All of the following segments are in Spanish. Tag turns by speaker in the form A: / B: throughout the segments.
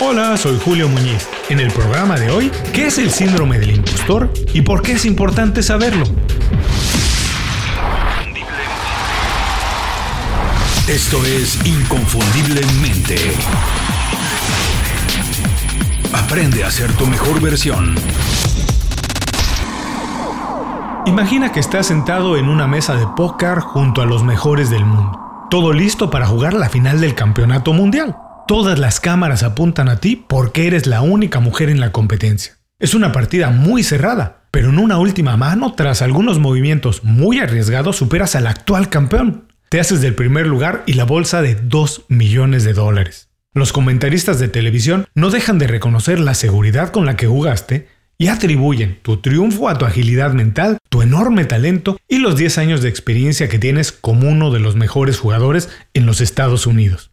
A: Hola, soy Julio Muñiz. En el programa de hoy, ¿qué es el síndrome del impostor y por qué es importante saberlo?
B: Esto es Inconfundiblemente. Aprende a ser tu mejor versión.
A: Imagina que estás sentado en una mesa de póker junto a los mejores del mundo. Todo listo para jugar la final del campeonato mundial. Todas las cámaras apuntan a ti porque eres la única mujer en la competencia. Es una partida muy cerrada, pero en una última mano, tras algunos movimientos muy arriesgados, superas al actual campeón. Te haces del primer lugar y la bolsa de 2 millones de dólares. Los comentaristas de televisión no dejan de reconocer la seguridad con la que jugaste y atribuyen tu triunfo a tu agilidad mental, tu enorme talento y los 10 años de experiencia que tienes como uno de los mejores jugadores en los Estados Unidos.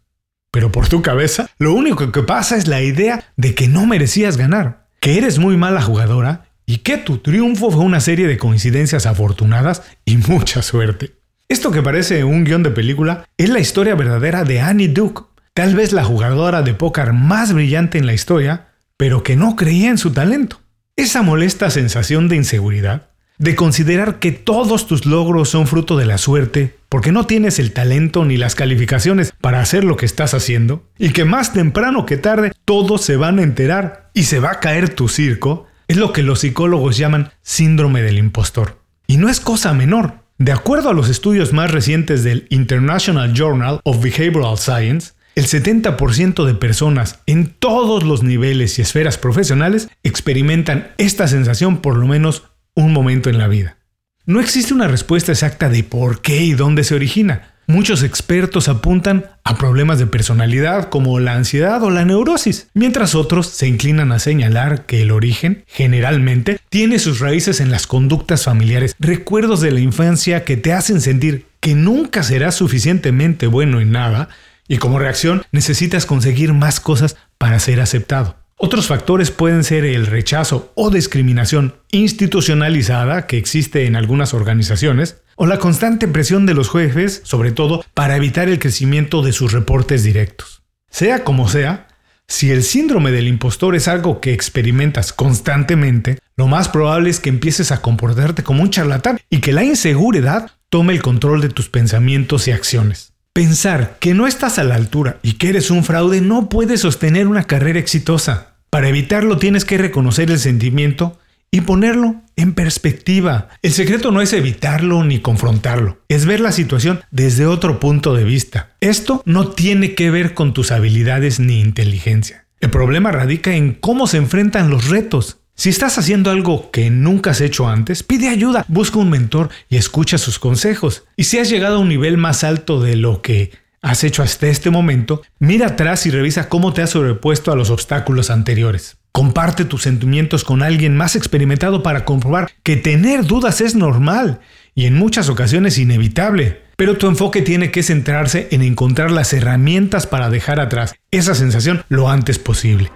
A: Pero por tu cabeza, lo único que pasa es la idea de que no merecías ganar, que eres muy mala jugadora y que tu triunfo fue una serie de coincidencias afortunadas y mucha suerte. Esto que parece un guion de película es la historia verdadera de Annie Duke, tal vez la jugadora de póker más brillante en la historia, pero que no creía en su talento. Esa molesta sensación de inseguridad de considerar que todos tus logros son fruto de la suerte, porque no tienes el talento ni las calificaciones para hacer lo que estás haciendo, y que más temprano que tarde todos se van a enterar y se va a caer tu circo, es lo que los psicólogos llaman síndrome del impostor. Y no es cosa menor. De acuerdo a los estudios más recientes del International Journal of Behavioral Science, el 70% de personas en todos los niveles y esferas profesionales experimentan esta sensación por lo menos un momento en la vida. No existe una respuesta exacta de por qué y dónde se origina. Muchos expertos apuntan a problemas de personalidad como la ansiedad o la neurosis, mientras otros se inclinan a señalar que el origen, generalmente, tiene sus raíces en las conductas familiares, recuerdos de la infancia que te hacen sentir que nunca serás suficientemente bueno en nada y como reacción necesitas conseguir más cosas para ser aceptado. Otros factores pueden ser el rechazo o discriminación institucionalizada que existe en algunas organizaciones, o la constante presión de los jefes, sobre todo para evitar el crecimiento de sus reportes directos. Sea como sea, si el síndrome del impostor es algo que experimentas constantemente, lo más probable es que empieces a comportarte como un charlatán y que la inseguridad tome el control de tus pensamientos y acciones. Pensar que no estás a la altura y que eres un fraude no puede sostener una carrera exitosa. Para evitarlo tienes que reconocer el sentimiento y ponerlo en perspectiva. El secreto no es evitarlo ni confrontarlo, es ver la situación desde otro punto de vista. Esto no tiene que ver con tus habilidades ni inteligencia. El problema radica en cómo se enfrentan los retos. Si estás haciendo algo que nunca has hecho antes, pide ayuda, busca un mentor y escucha sus consejos. Y si has llegado a un nivel más alto de lo que has hecho hasta este momento, mira atrás y revisa cómo te has sobrepuesto a los obstáculos anteriores. Comparte tus sentimientos con alguien más experimentado para comprobar que tener dudas es normal y en muchas ocasiones inevitable. Pero tu enfoque tiene que centrarse en encontrar las herramientas para dejar atrás esa sensación lo antes posible.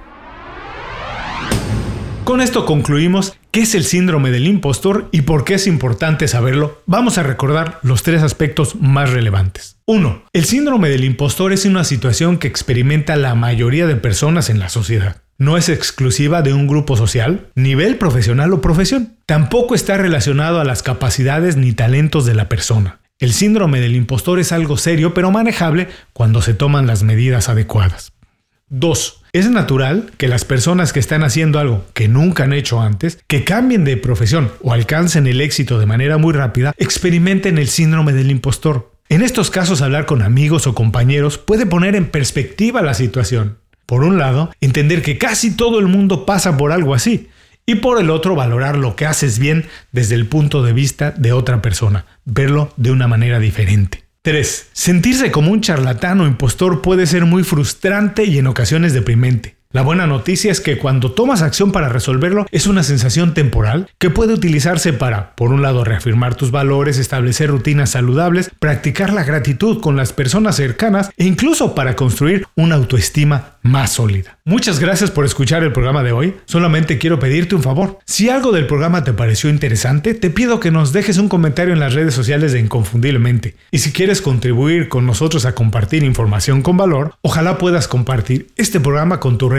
A: Con esto concluimos qué es el síndrome del impostor y por qué es importante saberlo. Vamos a recordar los tres aspectos más relevantes. 1. El síndrome del impostor es una situación que experimenta la mayoría de personas en la sociedad. No es exclusiva de un grupo social, nivel profesional o profesión. Tampoco está relacionado a las capacidades ni talentos de la persona. El síndrome del impostor es algo serio pero manejable cuando se toman las medidas adecuadas. 2. Es natural que las personas que están haciendo algo que nunca han hecho antes, que cambien de profesión o alcancen el éxito de manera muy rápida, experimenten el síndrome del impostor. En estos casos hablar con amigos o compañeros puede poner en perspectiva la situación. Por un lado, entender que casi todo el mundo pasa por algo así, y por el otro, valorar lo que haces bien desde el punto de vista de otra persona, verlo de una manera diferente. 3. Sentirse como un charlatán o impostor puede ser muy frustrante y en ocasiones deprimente. La buena noticia es que cuando tomas acción para resolverlo es una sensación temporal que puede utilizarse para, por un lado, reafirmar tus valores, establecer rutinas saludables, practicar la gratitud con las personas cercanas e incluso para construir una autoestima más sólida. Muchas gracias por escuchar el programa de hoy. Solamente quiero pedirte un favor. Si algo del programa te pareció interesante, te pido que nos dejes un comentario en las redes sociales de Inconfundiblemente. Y si quieres contribuir con nosotros a compartir información con valor, ojalá puedas compartir este programa con tu red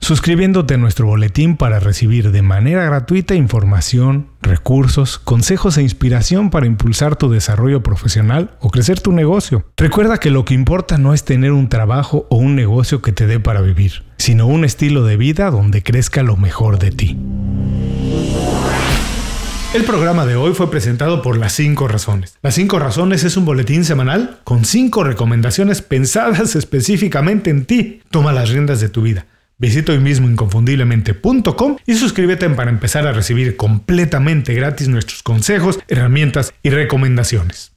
A: suscribiéndote a nuestro boletín para recibir de manera gratuita información, recursos, consejos e inspiración para impulsar tu desarrollo profesional o crecer tu negocio. Recuerda que lo que importa no es tener un trabajo o un negocio que te dé para vivir, sino un estilo de vida donde crezca lo mejor de ti. El programa de hoy fue presentado por Las 5 Razones. Las 5 Razones es un boletín semanal con 5 recomendaciones pensadas específicamente en ti. Toma las riendas de tu vida. Visita hoy mismo inconfundiblemente.com y suscríbete para empezar a recibir completamente gratis nuestros consejos, herramientas y recomendaciones.